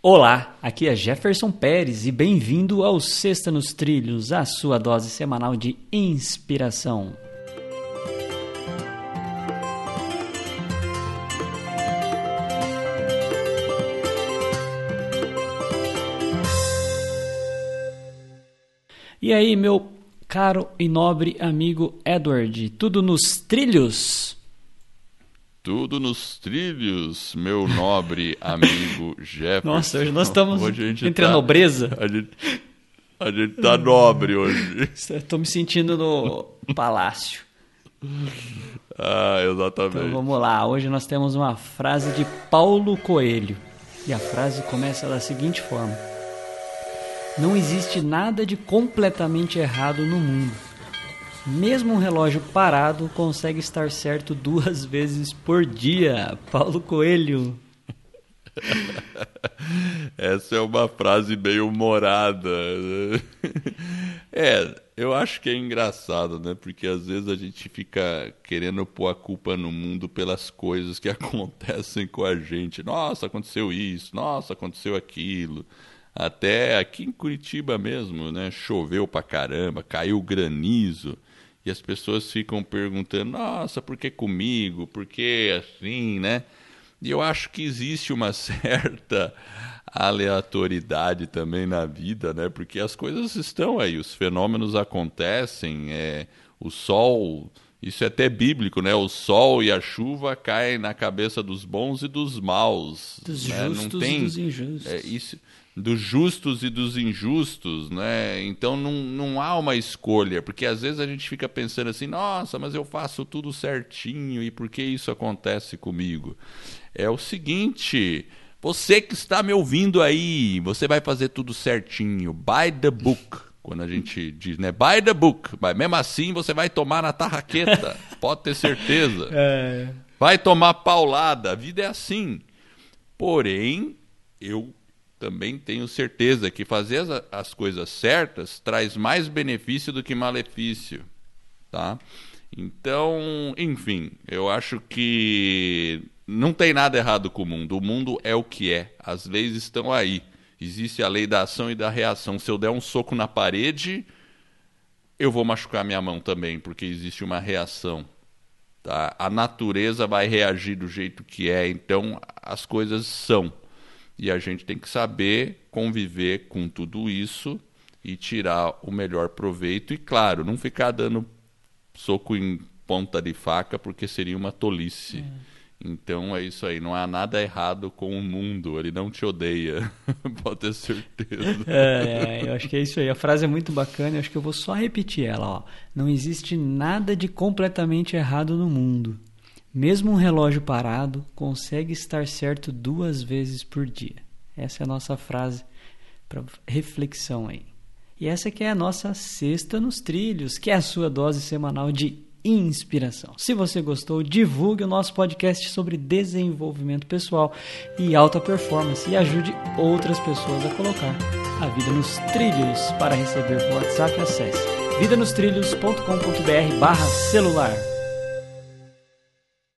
Olá, aqui é Jefferson Pérez e bem-vindo ao Sexta nos Trilhos, a sua dose semanal de inspiração. E aí, meu caro e nobre amigo Edward, tudo nos trilhos? Tudo nos trilhos, meu nobre amigo Jefferson. Nossa, hoje nós estamos Hoje a entre a tá- nobreza. A gente, a gente tá nobre hoje. Estou me sentindo no palácio. Ah, exatamente. Então vamos lá, hoje nós temos uma frase de Paulo Coelho. E a frase começa da seguinte forma: Não existe nada de completamente errado no mundo. Mesmo um relógio parado consegue estar certo duas vezes por dia. Paulo Coelho. Essa é uma frase meio humorada. né? É, eu acho que é engraçado, né? Porque às vezes a gente fica querendo pôr a culpa no mundo pelas coisas que acontecem com a gente. Nossa, aconteceu isso, nossa, aconteceu aquilo. Até aqui em Curitiba mesmo, né? Choveu pra caramba, caiu granizo. E as pessoas ficam perguntando: nossa, por que comigo? Por que assim, né? E eu acho que existe uma certa aleatoriedade também na vida, né? Porque as coisas estão aí, os fenômenos acontecem, é, o sol, isso é até bíblico, né? O sol e a chuva caem na cabeça dos bons e dos maus. Dos né? justos e dos injustos. É, isso, dos justos e dos injustos, né? Então não, não há uma escolha, porque às vezes a gente fica pensando assim, nossa, mas eu faço tudo certinho e por que isso acontece comigo? É o seguinte, você que está me ouvindo aí, você vai fazer tudo certinho, by the book. Quando a gente diz, né? By the book. Mas mesmo assim você vai tomar na tarraqueta. pode ter certeza. É, Vai tomar paulada. A vida é assim. Porém, eu também tenho certeza que fazer as, as coisas certas traz mais benefício do que malefício, tá? Então, enfim, eu acho que não tem nada errado com o mundo. O mundo é o que é. As leis estão aí. Existe a lei da ação e da reação. Se eu der um soco na parede, eu vou machucar minha mão também, porque existe uma reação. Tá? A natureza vai reagir do jeito que é, então as coisas são. E a gente tem que saber conviver com tudo isso e tirar o melhor proveito. E claro, não ficar dando soco em ponta de faca, porque seria uma tolice. Então é isso aí, não há nada errado com o mundo, ele não te odeia, pode ter certeza. É, é, eu acho que é isso aí. A frase é muito bacana. Eu acho que eu vou só repetir ela. Ó. Não existe nada de completamente errado no mundo. Mesmo um relógio parado consegue estar certo duas vezes por dia. Essa é a nossa frase para reflexão aí. E essa que é a nossa sexta nos trilhos, que é a sua dose semanal de inspiração. Se você gostou, divulgue o nosso podcast sobre desenvolvimento pessoal e alta performance e ajude outras pessoas a colocar a vida nos trilhos. Para receber por WhatsApp, acesse vidanostrilhos.com.br barra celular.